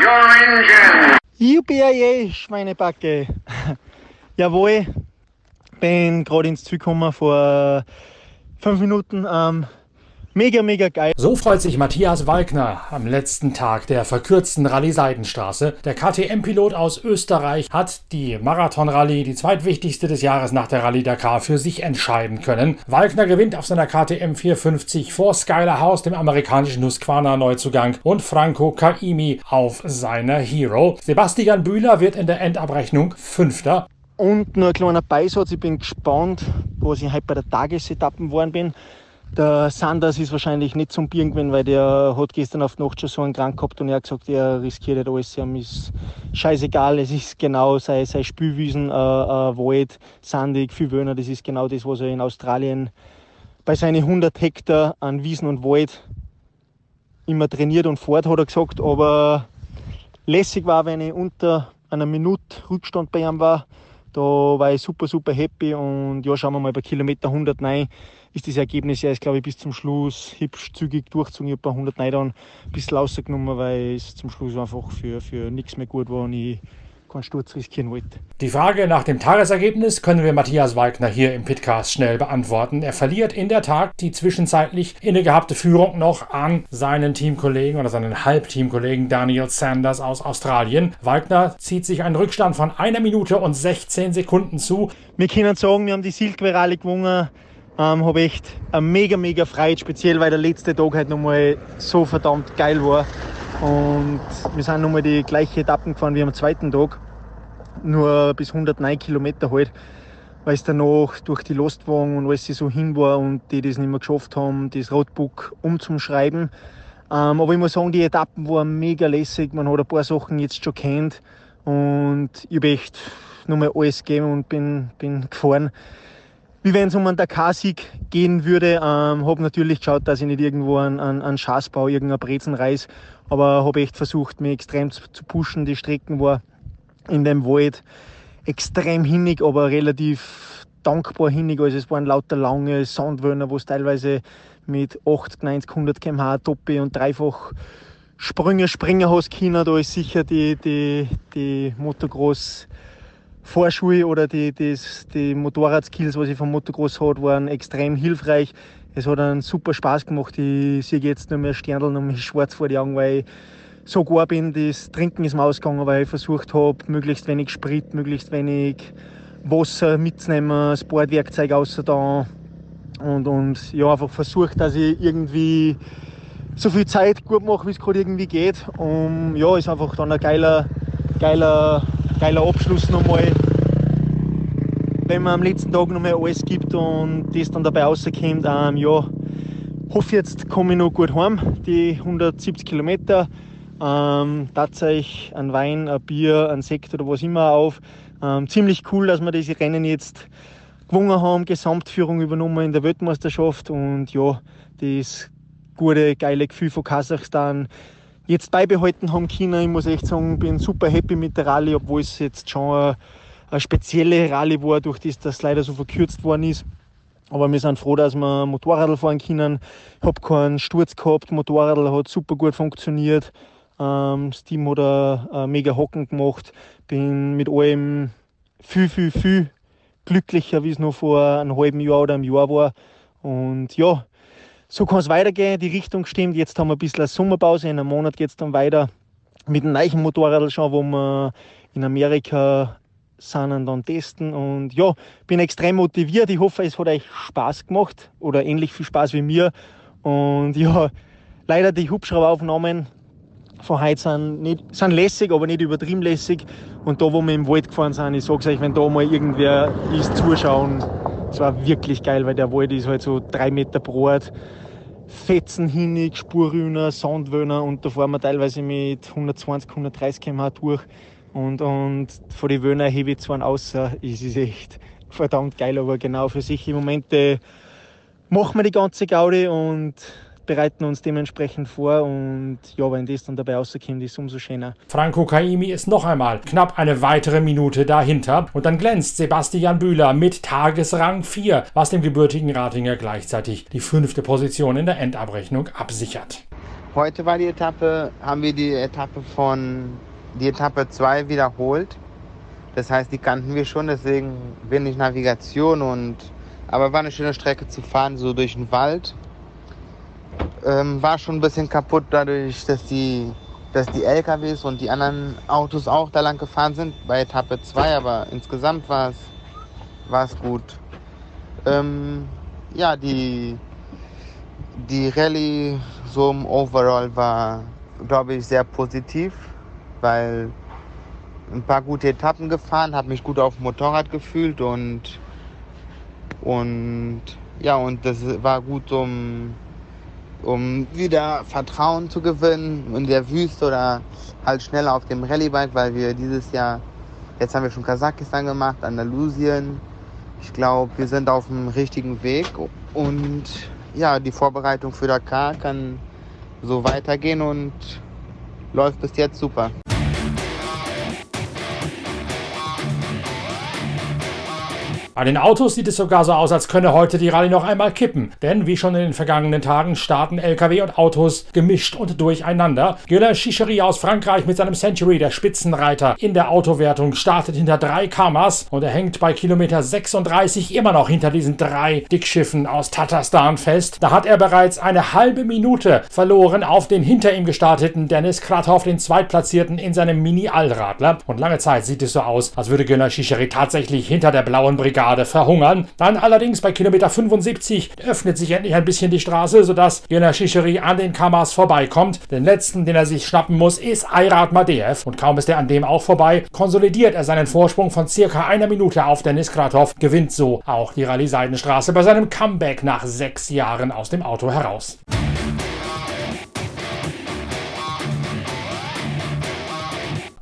your engine. Yippie, Schweinebacke. Jawohl, bin gerade ins Ziel gekommen vor fünf Minuten. Ähm, Mega, mega geil. So freut sich Matthias Walkner am letzten Tag der verkürzten Rallye-Seidenstraße. Der KTM-Pilot aus Österreich hat die Marathon-Rallye, die zweitwichtigste des Jahres nach der Rallye Dakar, für sich entscheiden können. Walkner gewinnt auf seiner KTM 450 vor Skyler House, dem amerikanischen Husqvarna-Neuzugang, und Franco Kaimi auf seiner Hero. Sebastian Bühler wird in der Endabrechnung Fünfter. Und nur ein kleiner Beisatz, ich bin gespannt, was ich heute bei der Tagesetappen geworden bin. Der Sanders ist wahrscheinlich nicht zum Bieren gewesen, weil der hat gestern auf die Nacht schon so einen Krank gehabt und er hat gesagt, er riskiert nicht alles. Ihm ist scheißegal, es ist genau sein, sein Spülwiesen, äh, äh, Wald, sandig, viel Wöhner. Das ist genau das, was er in Australien bei seinen 100 Hektar an Wiesen und Wald immer trainiert und fährt, hat er gesagt. Aber lässig war, wenn ich unter einer Minute Rückstand bei ihm war. Da war ich super, super happy und ja, schauen wir mal bei Kilometer 100 rein ist das Ergebnis ja, ist, glaube ich, bis zum Schluss hübsch zügig durchgezogen. Ich habe bei 100 Neidern ein bisschen rausgenommen, weil es zum Schluss einfach für, für nichts mehr gut war und ich keinen Sturz riskieren wollte. Die Frage nach dem Tagesergebnis können wir Matthias Wagner hier im Pitcast schnell beantworten. Er verliert in der Tat die zwischenzeitlich innegehabte Führung noch an seinen Teamkollegen oder seinen Halbteamkollegen Daniel Sanders aus Australien. Wagner zieht sich einen Rückstand von einer Minute und 16 Sekunden zu. Wir können sagen, wir haben die Silke gewonnen ähm, habe echt eine mega, mega Freude, speziell weil der letzte Tag halt nochmal so verdammt geil war. Und wir sind nochmal die gleiche Etappen gefahren wie am zweiten Tag, nur bis 109 Kilometer halt, weil es danach durch die Lastwagen und alles so hin war und die das nicht mehr geschafft haben, das Roadbook umzuschreiben. Ähm, aber ich muss sagen, die Etappen waren mega lässig, man hat ein paar Sachen jetzt schon kennt und ich habe echt nochmal alles gegeben und bin, bin gefahren wie wenn es um einen Dakar-Sieg gehen würde. Ähm, habe natürlich geschaut, dass ich nicht irgendwo einen, einen, einen Schaßbau, irgendeine Brezen reiß, aber habe echt versucht, mich extrem zu, zu pushen. Die Strecken war in dem Wald extrem hinnig, aber relativ dankbar hinnig. Also es waren lauter lange Sandwörner, wo es teilweise mit 80, 90, 100 km/h Toppe und dreifach Sprünge springen hast können. Da ist sicher die, die, die Motocross Vorschuhe oder die, die, die Motorradskills, was ich vom Motocross hatte, waren extrem hilfreich. Es hat einen super Spaß gemacht. Ich sehe jetzt nur mehr Sternl und mich schwarz vor die Augen, weil ich so gar bin. Das Trinken ist mir ausgegangen, weil ich versucht habe, möglichst wenig Sprit, möglichst wenig Wasser mitzunehmen, Sportwerkzeug außer da. Und, und ja, einfach versucht, dass ich irgendwie so viel Zeit gut mache, wie es gerade irgendwie geht. Und ja, ist einfach dann ein geiler, geiler geiler Abschluss nochmal, wenn man am letzten Tag nochmal alles gibt und das dann dabei rauskommt. Ähm, ja, hoffe jetzt komme ich noch gut heim, die 170 Kilometer. Ähm, tatsächlich ein Wein, ein Bier, ein Sekt oder was immer auf. Ähm, ziemlich cool, dass wir diese Rennen jetzt gewonnen haben, Gesamtführung übernommen in der Weltmeisterschaft und ja, das gute, geile Gefühl von Kasachstan jetzt beibehalten haben können. Ich muss echt sagen, bin super happy mit der Rallye, obwohl es jetzt schon eine, spezielle Rallye war, durch das das leider so verkürzt worden ist. Aber wir sind froh, dass wir Motorradl fahren können. Ich habe keinen Sturz gehabt, Motorradl hat super gut funktioniert. Ähm, das Team hat einen mega Hocken gemacht. Bin mit allem viel, viel, viel glücklicher, wie es noch vor einem halben Jahr oder einem Jahr war. Und ja, so kann es weitergehen. Die Richtung stimmt. Jetzt haben wir ein bisschen eine Sommerpause. In einem Monat geht es dann weiter mit dem neuen Motorrad schon, wo wir in Amerika sind und dann testen. Und ja, bin extrem motiviert. Ich hoffe, es hat euch Spaß gemacht oder ähnlich viel Spaß wie mir. Und ja, leider die Hubschrauberaufnahmen von heute sind, nicht, sind lässig, aber nicht übertrieben lässig. Und da, wo wir im Wald gefahren sind, ich sag's euch, wenn da mal irgendwer ist, zuschauen, es war wirklich geil, weil der Wald ist halt so drei Meter breit. Fetzen hinig, Spurrühner, Sandwöhner und da fahren wir teilweise mit 120, 130 km/h durch. Und, und von den Wöhner hebe ich zwar außer, es ist echt verdammt geil, aber genau für sich im Moment äh, machen wir die ganze Gaudi und bereiten uns dementsprechend vor und ja, wenn das dann dabei rauskommt, ist es umso schöner. Franco Kaimi ist noch einmal knapp eine weitere Minute dahinter und dann glänzt Sebastian Bühler mit Tagesrang 4, was dem gebürtigen Ratinger gleichzeitig die fünfte Position in der Endabrechnung absichert. heute war die Etappe, haben wir die Etappe von, die Etappe 2 wiederholt. Das heißt, die kannten wir schon, deswegen ich Navigation und, aber war eine schöne Strecke zu fahren, so durch den Wald. Ähm, war schon ein bisschen kaputt dadurch, dass die, dass die LKWs und die anderen Autos auch da lang gefahren sind bei Etappe 2, aber insgesamt war es, war es gut. Ähm, ja, die, die Rallye so im Overall war, glaube ich, sehr positiv, weil ein paar gute Etappen gefahren, habe mich gut auf dem Motorrad gefühlt und, und ja, und das war gut, um, um wieder Vertrauen zu gewinnen in der Wüste oder halt schneller auf dem Rallye-Bike, weil wir dieses Jahr, jetzt haben wir schon Kasachstan gemacht, Andalusien. Ich glaube, wir sind auf dem richtigen Weg und ja, die Vorbereitung für Dakar kann so weitergehen und läuft bis jetzt super. Bei den Autos sieht es sogar so aus, als könne heute die Rallye noch einmal kippen. Denn wie schon in den vergangenen Tagen starten LKW und Autos gemischt und durcheinander. Gilles Chichery aus Frankreich mit seinem Century, der Spitzenreiter in der Autowertung, startet hinter drei Kamas und er hängt bei Kilometer 36 immer noch hinter diesen drei Dickschiffen aus Tatarstan fest. Da hat er bereits eine halbe Minute verloren auf den hinter ihm gestarteten Dennis Krathoff, den Zweitplatzierten in seinem Mini-Allradler. Und lange Zeit sieht es so aus, als würde Gilles Chichery tatsächlich hinter der blauen Brigade gerade verhungern. Dann allerdings bei Kilometer 75 öffnet sich endlich ein bisschen die Straße, sodass Jena Shishiri an den Kamas vorbeikommt. Den letzten, den er sich schnappen muss, ist Ayrat Madeev. Und kaum ist er an dem auch vorbei, konsolidiert er seinen Vorsprung von circa einer Minute auf Dennis Kratov, gewinnt so auch die Rallye Seidenstraße bei seinem Comeback nach sechs Jahren aus dem Auto heraus.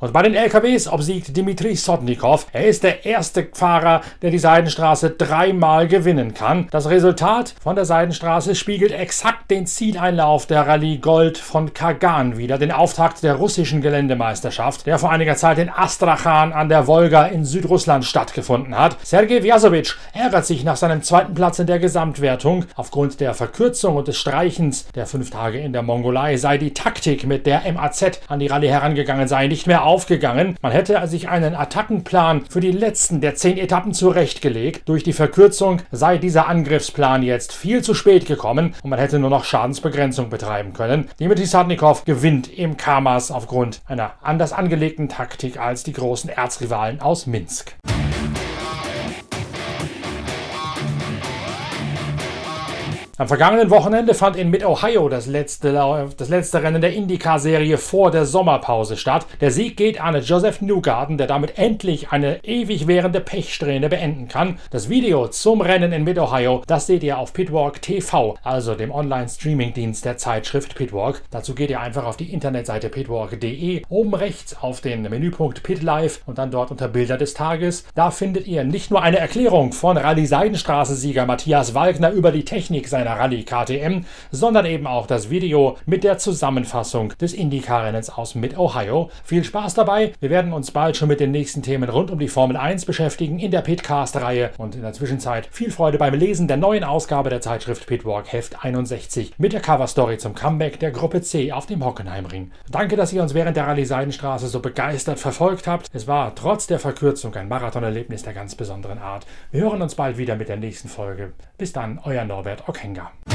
Und bei den LKWs obsiegt Dimitri Sotnikov. Er ist der erste Fahrer, der die Seidenstraße dreimal gewinnen kann. Das Resultat von der Seidenstraße spiegelt exakt den Zieleinlauf der Rallye Gold von Kagan wider, den Auftakt der russischen Geländemeisterschaft, der vor einiger Zeit in Astrachan an der Wolga in Südrussland stattgefunden hat. Sergei Vyasovic ärgert sich nach seinem zweiten Platz in der Gesamtwertung. Aufgrund der Verkürzung und des Streichens der fünf Tage in der Mongolei sei die Taktik, mit der MAZ an die Rallye herangegangen sei, nicht mehr aufgegangen. Man hätte sich einen Attackenplan für die letzten der zehn Etappen zurechtgelegt. Durch die Verkürzung sei dieser Angriffsplan jetzt viel zu spät gekommen und man hätte nur noch Schadensbegrenzung betreiben können. Dimitri Sadnikov gewinnt im Kamas aufgrund einer anders angelegten Taktik als die großen Erzrivalen aus Minsk. Am vergangenen Wochenende fand in Mid-Ohio das letzte, das letzte Rennen der IndyCar-Serie vor der Sommerpause statt. Der Sieg geht an Joseph Newgarden, der damit endlich eine ewig währende Pechsträhne beenden kann. Das Video zum Rennen in Mid-Ohio, das seht ihr auf Pitwalk TV, also dem Online-Streaming-Dienst der Zeitschrift Pitwalk. Dazu geht ihr einfach auf die Internetseite pitwalk.de, oben rechts auf den Menüpunkt Pit Live und dann dort unter Bilder des Tages. Da findet ihr nicht nur eine Erklärung von Rallye Seidenstraße-Sieger Matthias Walkner über die Technik seiner einer Rallye KTM, sondern eben auch das Video mit der Zusammenfassung des IndyCar-Rennens aus Mid-Ohio. Viel Spaß dabei. Wir werden uns bald schon mit den nächsten Themen rund um die Formel 1 beschäftigen in der Pitcast-Reihe und in der Zwischenzeit viel Freude beim Lesen der neuen Ausgabe der Zeitschrift Pitwalk Heft 61 mit der Coverstory zum Comeback der Gruppe C auf dem Hockenheimring. Danke, dass ihr uns während der Rallye Seidenstraße so begeistert verfolgt habt. Es war trotz der Verkürzung ein Marathonerlebnis der ganz besonderen Art. Wir hören uns bald wieder mit der nächsten Folge. Bis dann, euer Norbert Ja.